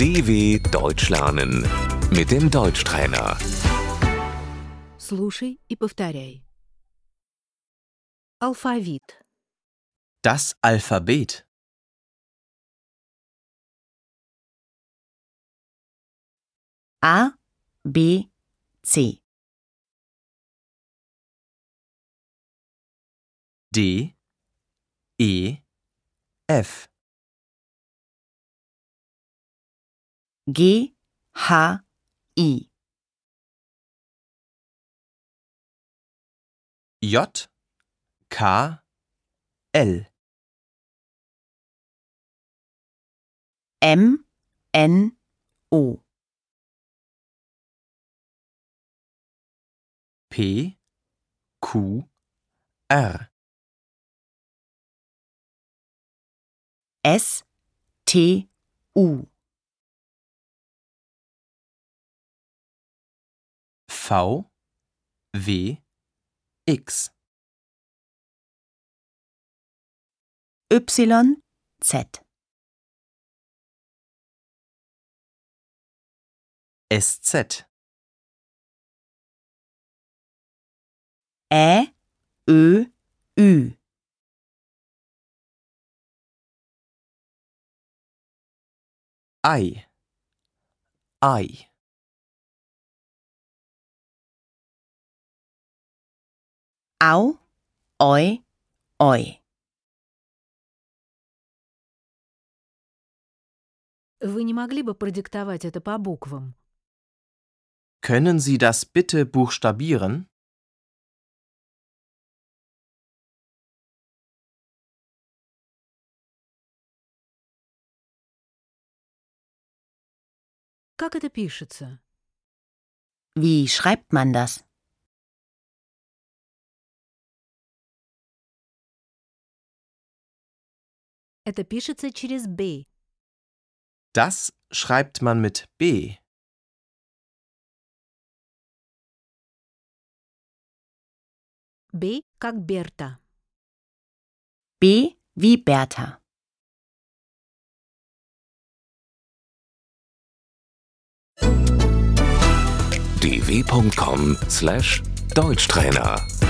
DW Deutsch lernen mit dem Deutschtrainer. Слушай и повторяй. Алфавит. Das Alphabet. A, B, C. D, E, F. G, H, I. J, K, L. M, N, O. P, Q, R. S, T, U. V, W, X. Y, Z. SZ. Ä, Ö, Ü. I. I. Au, Oi, Oi. Вы не могли бы продиктовать это по буквам? Können Sie das bitte buchstabieren? Как это пишется? Wie schreibt man das? Это пишется через «б». Das schreibt man mit B. «Б» как Берта. B wie Bertha. dw.com/deutschtrainer